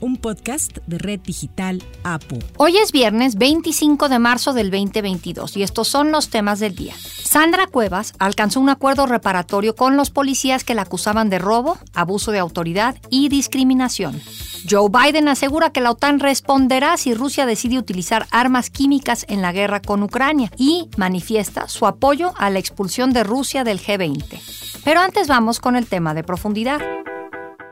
un podcast de Red Digital APU. Hoy es viernes 25 de marzo del 2022 y estos son los temas del día. Sandra Cuevas alcanzó un acuerdo reparatorio con los policías que la acusaban de robo, abuso de autoridad y discriminación. Joe Biden asegura que la OTAN responderá si Rusia decide utilizar armas químicas en la guerra con Ucrania y manifiesta su apoyo a la expulsión de Rusia del G20. Pero antes vamos con el tema de profundidad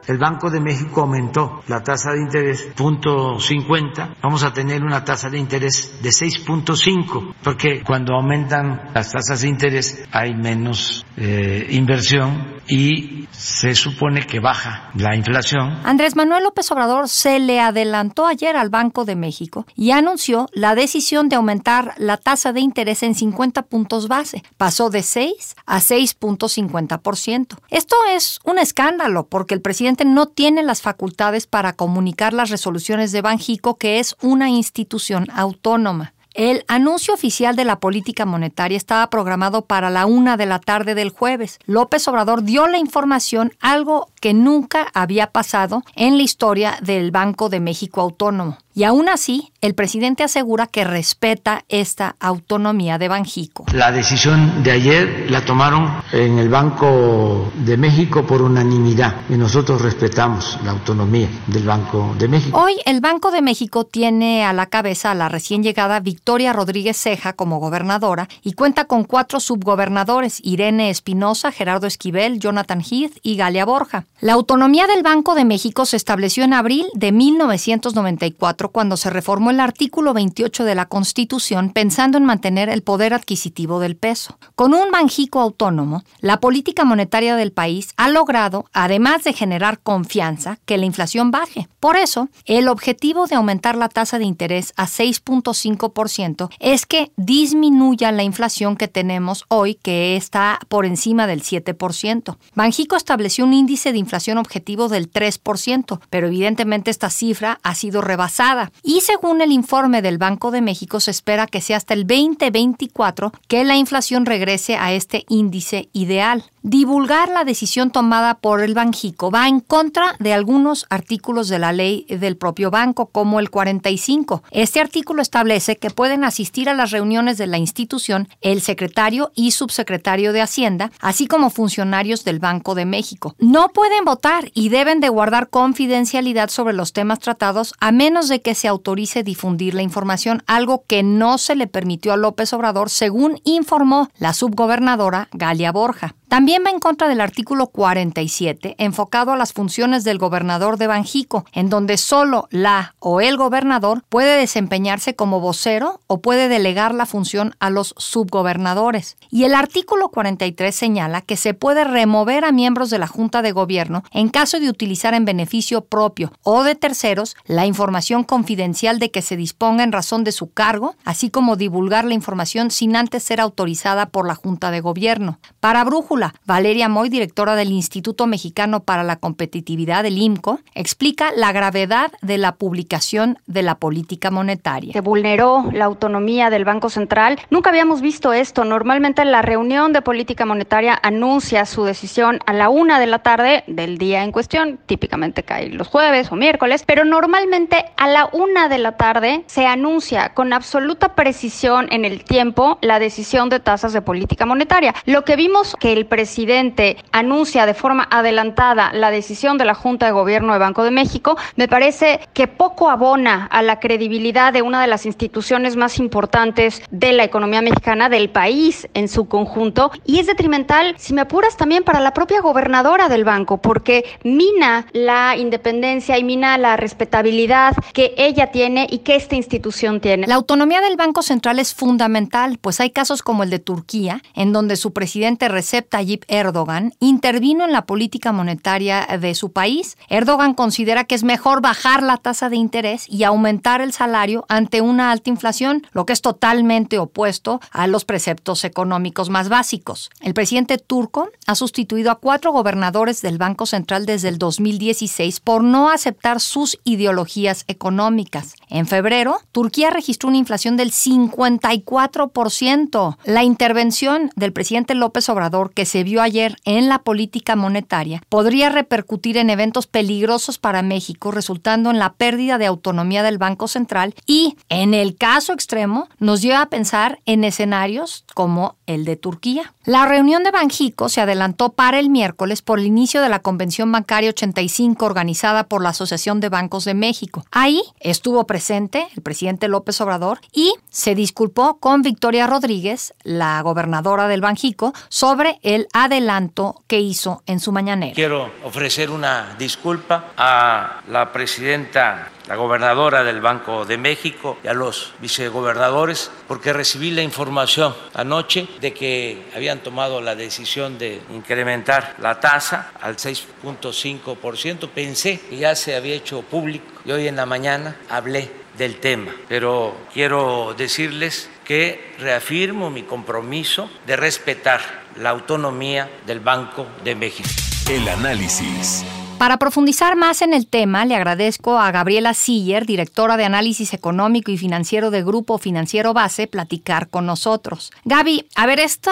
el Banco de México aumentó la tasa de interés punto 50, vamos a tener una tasa de interés de 6.5, porque cuando aumentan las tasas de interés hay menos eh, inversión y se supone que baja la inflación. Andrés Manuel López Obrador se le adelantó ayer al Banco de México y anunció la decisión de aumentar la tasa de interés en 50 puntos base. Pasó de 6 a 6.50%. Esto es un escándalo porque el presidente no tiene las facultades para comunicar las resoluciones de Banjico, que es una institución autónoma. El anuncio oficial de la política monetaria estaba programado para la una de la tarde del jueves. López Obrador dio la información, algo que nunca había pasado en la historia del Banco de México Autónomo. Y aún así, el presidente asegura que respeta esta autonomía de Banjico. La decisión de ayer la tomaron en el Banco de México por unanimidad y nosotros respetamos la autonomía del Banco de México. Hoy el Banco de México tiene a la cabeza a la recién llegada Victoria Rodríguez Ceja como gobernadora y cuenta con cuatro subgobernadores, Irene Espinosa, Gerardo Esquivel, Jonathan Heath y Galia Borja. La autonomía del Banco de México se estableció en abril de 1994 cuando se reformó el artículo 28 de la Constitución pensando en mantener el poder adquisitivo del peso. Con un Banjico autónomo, la política monetaria del país ha logrado, además de generar confianza, que la inflación baje. Por eso, el objetivo de aumentar la tasa de interés a 6.5% es que disminuya la inflación que tenemos hoy, que está por encima del 7%. Banjico estableció un índice de objetivo del 3%, pero evidentemente esta cifra ha sido rebasada y según el informe del Banco de México se espera que sea hasta el 2024 que la inflación regrese a este índice ideal. Divulgar la decisión tomada por el Banjico va en contra de algunos artículos de la ley del propio banco, como el 45. Este artículo establece que pueden asistir a las reuniones de la institución el secretario y subsecretario de Hacienda, así como funcionarios del Banco de México. No pueden votar y deben de guardar confidencialidad sobre los temas tratados a menos de que se autorice difundir la información, algo que no se le permitió a López Obrador, según informó la subgobernadora Galia Borja. También va en contra del artículo 47, enfocado a las funciones del gobernador de Banjico, en donde solo la o el gobernador puede desempeñarse como vocero o puede delegar la función a los subgobernadores. Y el artículo 43 señala que se puede remover a miembros de la Junta de Gobierno en caso de utilizar en beneficio propio o de terceros la información confidencial de que se disponga en razón de su cargo, así como divulgar la información sin antes ser autorizada por la Junta de Gobierno. Para Brújula, Valeria Moy, directora del Instituto Mexicano para la Competitividad del IMCO, explica la gravedad de la publicación de la política monetaria. Se vulneró la autonomía del Banco Central. Nunca habíamos visto esto. Normalmente la reunión de política monetaria anuncia su decisión a la una de la tarde del día en cuestión. Típicamente cae los jueves o miércoles, pero normalmente a la una de la tarde se anuncia con absoluta precisión en el tiempo la decisión de tasas de política monetaria. Lo que vimos que el presidente anuncia de forma adelantada la decisión de la Junta de Gobierno de Banco de México, me parece que poco abona a la credibilidad de una de las instituciones más importantes de la economía mexicana, del país en su conjunto, y es detrimental, si me apuras, también para la propia gobernadora del banco, porque mina la independencia y mina la respetabilidad que ella tiene y que esta institución tiene. La autonomía del Banco Central es fundamental, pues hay casos como el de Turquía, en donde su presidente Recep Tayyip Erdogan intervino en la política monetaria de su país. Erdogan considera que es mejor bajar la tasa de interés y aumentar el salario ante una alta inflación, lo que es totalmente opuesto a los preceptos económicos más básicos. El presidente turco ha sustituido a cuatro gobernadores del Banco Central desde el 2016 por no aceptar sus ideologías económicas. En febrero, Turquía registró una inflación del 54%. La intervención del presidente López Obrador que se vio ayer en la política monetaria podría repercutir en eventos peligrosos para México, resultando en la pérdida de autonomía del Banco Central y, en el caso extremo, nos lleva a pensar en escenarios como el de Turquía. La reunión de Banjico se adelantó para el miércoles por el inicio de la Convención Bancaria 85 organizada por la Asociación de Bancos de México. Ahí estuvo presente el presidente López Obrador y se disculpó con Victoria Rodríguez, la gobernadora del Banjico, sobre el adelanto que hizo en su mañanera. Quiero ofrecer una disculpa a la presidenta la gobernadora del Banco de México y a los vicegobernadores, porque recibí la información anoche de que habían tomado la decisión de incrementar la tasa al 6.5%. Pensé que ya se había hecho público y hoy en la mañana hablé del tema, pero quiero decirles que reafirmo mi compromiso de respetar la autonomía del Banco de México. El análisis. Para profundizar más en el tema, le agradezco a Gabriela Siller, directora de Análisis Económico y Financiero de Grupo Financiero Base, platicar con nosotros. Gaby, a ver, este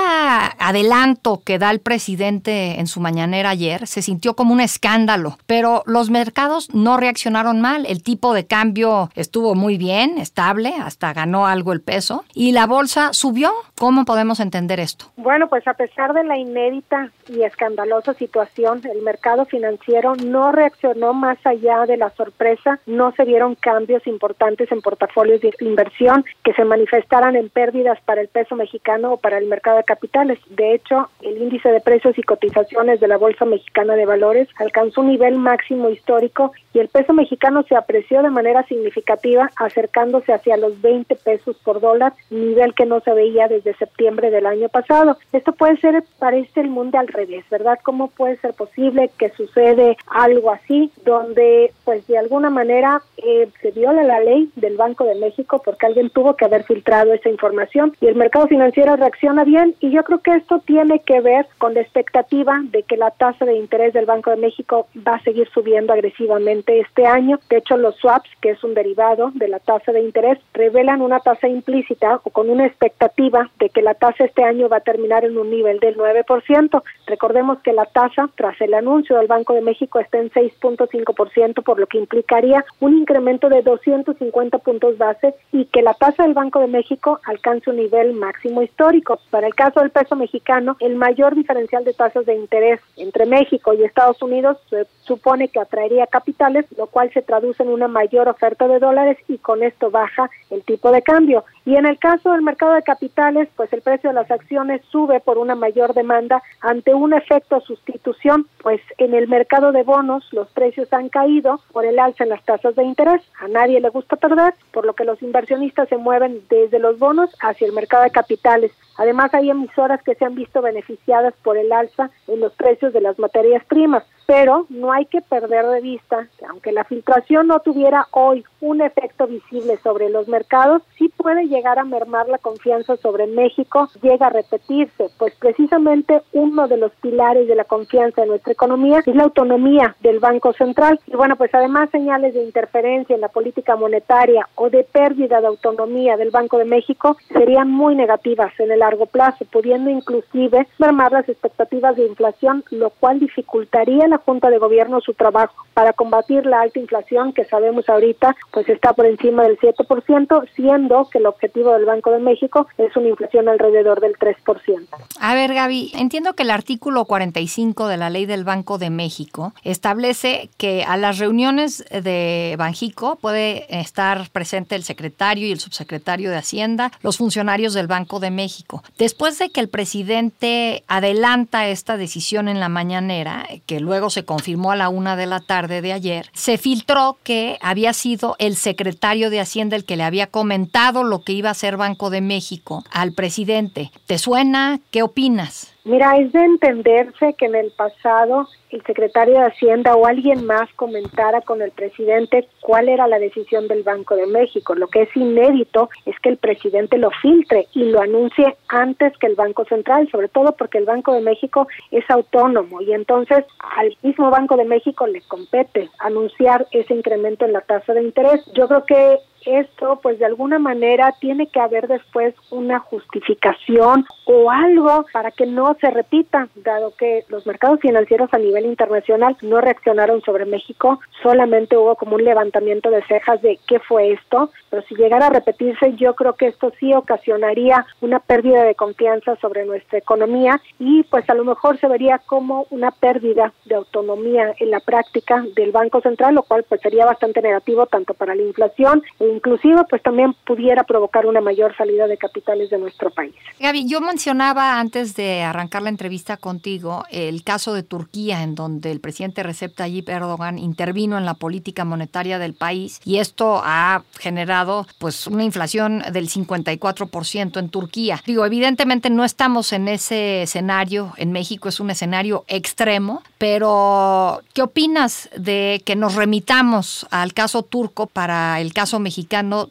adelanto que da el presidente en su mañanera ayer se sintió como un escándalo, pero los mercados no reaccionaron mal. El tipo de cambio estuvo muy bien, estable, hasta ganó algo el peso, y la bolsa subió. ¿Cómo podemos entender esto? Bueno, pues a pesar de la inédita y escandalosa situación, el mercado financiero no reaccionó más allá de la sorpresa, no se vieron cambios importantes en portafolios de inversión que se manifestaran en pérdidas para el peso mexicano o para el mercado de capitales. De hecho, el índice de precios y cotizaciones de la Bolsa Mexicana de Valores alcanzó un nivel máximo histórico y el peso mexicano se apreció de manera significativa acercándose hacia los 20 pesos por dólar, nivel que no se veía desde septiembre del año pasado. Esto puede ser, parece el mundo al revés, ¿verdad? ¿Cómo puede ser posible que sucede algo así, donde pues de alguna manera eh, se viola la ley del Banco de México porque alguien tuvo que haber filtrado esa información y el mercado financiero reacciona bien y yo creo que esto tiene que ver con la expectativa de que la tasa de interés del Banco de México va a seguir subiendo agresivamente este año. De hecho, los swaps, que es un derivado de la tasa de interés, revelan una tasa implícita o con una expectativa de que la tasa este año va a terminar en un nivel del 9%. Recordemos que la tasa, tras el anuncio del Banco de México, está en 6.5%, por lo que implicaría un incremento de 250 puntos base y que la tasa del Banco de México alcance un nivel máximo histórico. Para el caso del peso mexicano, el mayor diferencial de tasas de interés entre México y Estados Unidos se supone que atraería capitales, lo cual se traduce en una mayor oferta de dólares y con esto baja el tipo de cambio. Y en el caso del mercado de capitales, pues el precio de las acciones sube por una mayor demanda ante un efecto sustitución, pues en el mercado de bonos los precios han caído por el alza en las tasas de interés. A nadie le gusta perder, por lo que los inversionistas se mueven desde los bonos hacia el mercado de capitales. Además, hay emisoras que se han visto beneficiadas por el alza en los precios de las materias primas pero no hay que perder de vista que aunque la filtración no tuviera hoy un efecto visible sobre los mercados, sí puede llegar a mermar la confianza sobre México, llega a repetirse, pues precisamente uno de los pilares de la confianza en nuestra economía es la autonomía del Banco Central. Y bueno, pues además señales de interferencia en la política monetaria o de pérdida de autonomía del Banco de México serían muy negativas en el largo plazo, pudiendo inclusive mermar las expectativas de inflación, lo cual dificultaría la Junta de Gobierno su trabajo para combatir la alta inflación que sabemos ahorita pues está por encima del 7%, siendo que el objetivo del Banco de México es una inflación alrededor del 3%. A ver, Gaby, entiendo que el artículo 45 de la Ley del Banco de México establece que a las reuniones de Banjico puede estar presente el secretario y el subsecretario de Hacienda, los funcionarios del Banco de México. Después de que el presidente adelanta esta decisión en la mañanera, que luego se confirmó a la una de la tarde de ayer, se filtró que había sido el secretario de Hacienda el que le había comentado lo que iba a hacer Banco de México al presidente. ¿Te suena? ¿Qué opinas? Mira, es de entenderse que en el pasado el secretario de Hacienda o alguien más comentara con el presidente cuál era la decisión del Banco de México. Lo que es inédito es que el presidente lo filtre y lo anuncie antes que el Banco Central, sobre todo porque el Banco de México es autónomo y entonces al mismo Banco de México le compete anunciar ese incremento en la tasa de interés. Yo creo que esto, pues de alguna manera tiene que haber después una justificación o algo para que no se repita, dado que los mercados financieros a nivel internacional no reaccionaron sobre México, solamente hubo como un levantamiento de cejas de qué fue esto, pero si llegara a repetirse, yo creo que esto sí ocasionaría una pérdida de confianza sobre nuestra economía y pues a lo mejor se vería como una pérdida de autonomía en la práctica del Banco Central, lo cual pues sería bastante negativo tanto para la inflación e inclusive pues también pudiera provocar una mayor salida de capitales de nuestro país. Gaby, yo mencionaba antes de arrancar la entrevista contigo el caso de Turquía en donde el presidente Recep Tayyip Erdogan intervino en la política monetaria del país y esto ha generado pues una inflación del 54% en Turquía. Digo, evidentemente no estamos en ese escenario, en México es un escenario extremo, pero ¿qué opinas de que nos remitamos al caso turco para el caso mexicano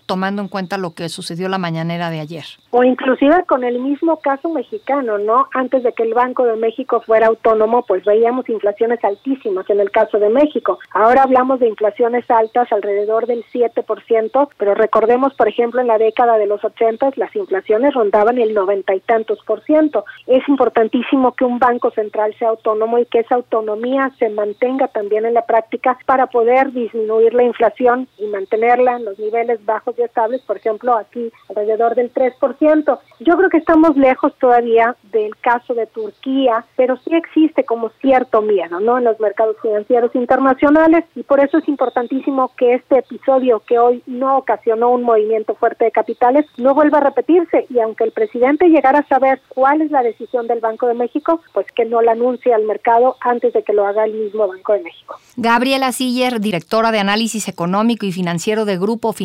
tomando en cuenta lo que sucedió la mañanera de ayer? O inclusive con el mismo caso mexicano, ¿no? Antes de que el Banco de México fuera autónomo, pues veíamos inflaciones altísimas en el caso de México. Ahora hablamos de inflaciones altas alrededor del 7%, pero recordemos, por ejemplo, en la década de los 80 las inflaciones rondaban el noventa y tantos por ciento. Es importantísimo que un banco central sea autónomo y que esa autonomía se mantenga también en la práctica para poder disminuir la inflación y mantenerla en los niveles bajos y estables, por ejemplo, aquí alrededor del 3%. Yo creo que estamos lejos todavía del caso de Turquía, pero sí existe como cierto miedo, ¿no? En los mercados financieros internacionales y por eso es importantísimo que este episodio que hoy no ocasionó un movimiento fuerte de capitales no vuelva a repetirse y aunque el presidente llegara a saber cuál es la decisión del Banco de México, pues que no la anuncie al mercado antes de que lo haga el mismo Banco de México. Gabriela Siller, directora de análisis económico y financiero de Grupo Financiero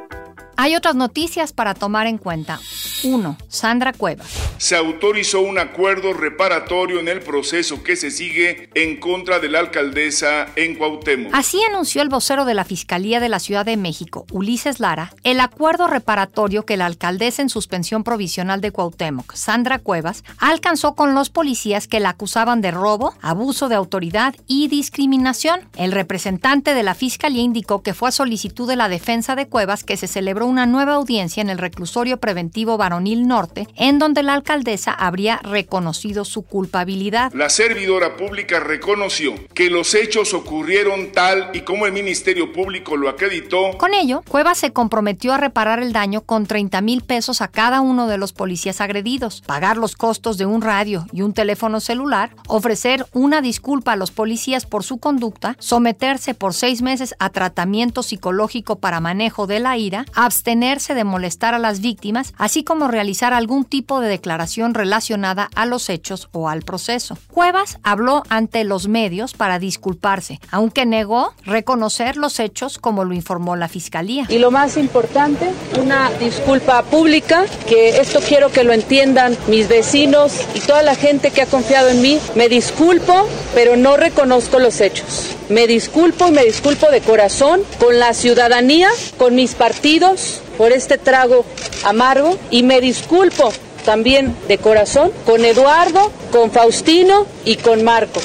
Hay otras noticias para tomar en cuenta. 1. Sandra Cuevas. Se autorizó un acuerdo reparatorio en el proceso que se sigue en contra de la alcaldesa en Cuauhtémoc. Así anunció el vocero de la Fiscalía de la Ciudad de México, Ulises Lara, el acuerdo reparatorio que la alcaldesa en suspensión provisional de Cuauhtémoc, Sandra Cuevas, alcanzó con los policías que la acusaban de robo, abuso de autoridad y discriminación. El representante de la Fiscalía indicó que fue a solicitud de la defensa de Cuevas que se celebró una nueva audiencia en el reclusorio preventivo Varonil Norte, en donde la alcaldesa habría reconocido su culpabilidad. La servidora pública reconoció que los hechos ocurrieron tal y como el Ministerio Público lo acreditó. Con ello, Cuevas se comprometió a reparar el daño con 30 mil pesos a cada uno de los policías agredidos, pagar los costos de un radio y un teléfono celular, ofrecer una disculpa a los policías por su conducta, someterse por seis meses a tratamiento psicológico para manejo de la ira, abstenerse de molestar a las víctimas, así como realizar algún tipo de declaración relacionada a los hechos o al proceso. Cuevas habló ante los medios para disculparse, aunque negó reconocer los hechos como lo informó la Fiscalía. Y lo más importante, una disculpa pública, que esto quiero que lo entiendan mis vecinos y toda la gente que ha confiado en mí. Me disculpo, pero no reconozco los hechos. Me disculpo y me disculpo de corazón con la ciudadanía, con mis partidos, por este trago amargo y me disculpo también de corazón con Eduardo, con Faustino y con Marco.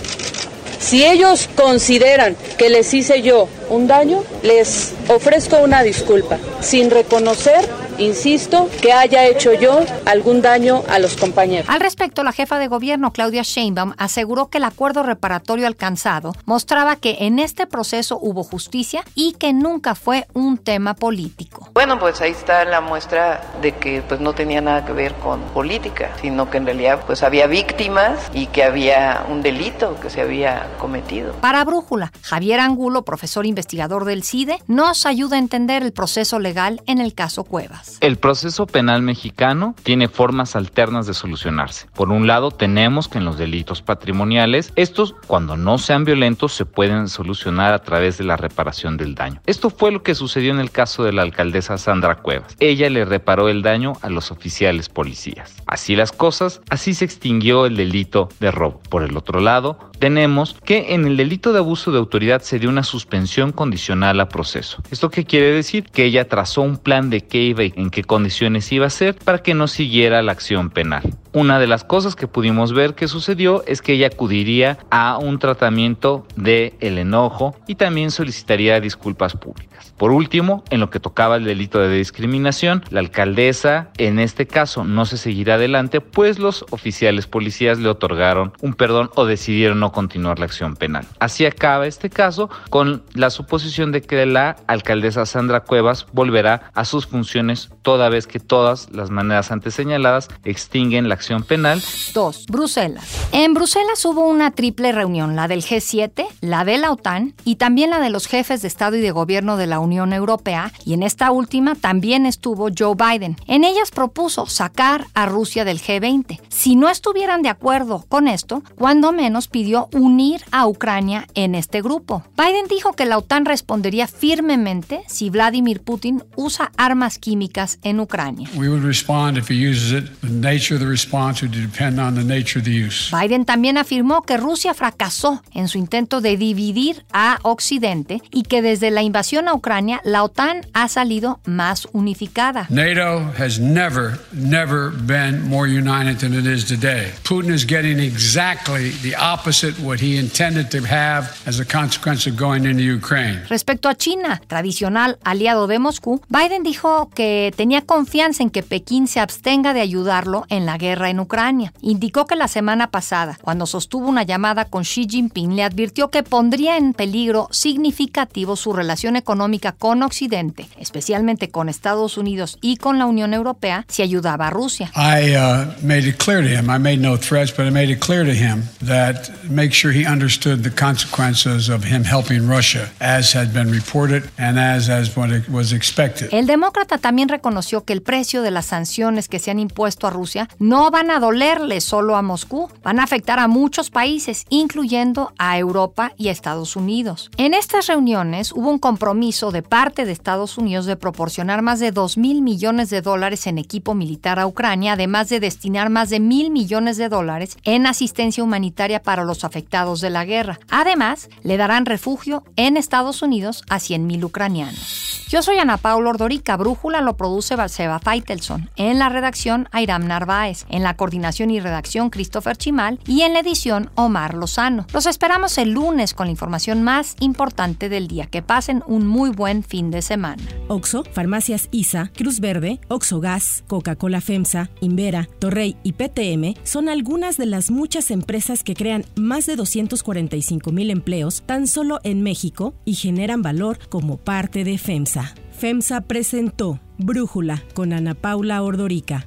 Si ellos consideran que les hice yo un daño, les ofrezco una disculpa, sin reconocer insisto, que haya hecho yo algún daño a los compañeros. Al respecto, la jefa de gobierno, Claudia Sheinbaum, aseguró que el acuerdo reparatorio alcanzado mostraba que en este proceso hubo justicia y que nunca fue un tema político. Bueno, pues ahí está la muestra de que pues no tenía nada que ver con política, sino que en realidad pues había víctimas y que había un delito que se había cometido. Para Brújula, Javier Angulo, profesor investigador del CIDE, nos ayuda a entender el proceso legal en el caso Cuevas. El proceso penal mexicano tiene formas alternas de solucionarse. Por un lado, tenemos que en los delitos patrimoniales, estos cuando no sean violentos se pueden solucionar a través de la reparación del daño. Esto fue lo que sucedió en el caso de la alcaldesa Sandra Cuevas. Ella le reparó el daño a los oficiales policías. Así las cosas, así se extinguió el delito de robo. Por el otro lado, tenemos que en el delito de abuso de autoridad se dio una suspensión condicional a proceso. ¿Esto qué quiere decir? Que ella trazó un plan de qué iba y en qué condiciones iba a ser para que no siguiera la acción penal. Una de las cosas que pudimos ver que sucedió es que ella acudiría a un tratamiento de el enojo y también solicitaría disculpas públicas. Por último, en lo que tocaba el delito de discriminación, la alcaldesa en este caso no se seguirá adelante, pues los oficiales policías le otorgaron un perdón o decidieron no continuar la acción penal. Así acaba este caso con la suposición de que la alcaldesa Sandra Cuevas volverá a sus funciones toda vez que todas las maneras antes señaladas extinguen la acción penal. 2. Bruselas. En Bruselas hubo una triple reunión, la del G7, la de la OTAN y también la de los jefes de Estado y de Gobierno de la Unión Europea, y en esta última también estuvo Joe Biden. En ellas propuso sacar a Rusia del G20. Si no estuvieran de acuerdo con esto, cuando menos pidió unir a Ucrania en este grupo. Biden dijo que la OTAN respondería firmemente si Vladimir Putin usa armas químicas en Ucrania. Biden también afirmó que Rusia fracasó en su intento de dividir a Occidente y que desde la invasión a Ucrania la OTAN ha salido más unificada. NATO has never, never been more united than it is today. Putin is getting exactly the opposite what he intended to have as a consequence of going into Ukraine. Respecto a China, tradicional aliado de Moscú, Biden dijo que tenía confianza en que Pekín se abstenga de ayudarlo en la guerra en Ucrania. Indicó que la semana pasada, cuando sostuvo una llamada con Xi Jinping, le advirtió que pondría en peligro significativo su relación económica con Occidente, especialmente con Estados Unidos y con la Unión Europea, si ayudaba a Rusia. I uh, made it clear to him, I made no threats, but I made it clear to him that make sure he understood the consequences of him helping Russia, as had been reported and as, as what was expected. El demócrata también reconoció que el precio de las sanciones que se han impuesto a Rusia no van a dolerle solo a Moscú, van a afectar a muchos países, incluyendo a Europa y Estados Unidos. En estas reuniones hubo un compromiso de parte de Estados Unidos de proporcionar más de 2 mil millones de dólares en equipo militar a Ucrania, además de destinar más de mil millones de dólares en asistencia humanitaria para los afectados de la guerra. Además, le darán refugio en Estados Unidos a 100.000 ucranianos. Yo soy Ana Paula Ordorica, Brújula lo produce Balseba Feitelson, en la redacción Airam Narváez, en la coordinación y redacción Christopher Chimal y en la edición Omar Lozano. Los esperamos el lunes con la información más importante del día. Que pasen un muy buen fin de semana. Oxo, Farmacias ISA, Cruz Verde, Oxo Gas, Coca-Cola FEMSA, Invera, Torrey y PTM son algunas de las muchas empresas que crean más de 245 mil empleos tan solo en México y generan valor como parte de FEMSA. FEMSA presentó Brújula con Ana Paula Ordorica,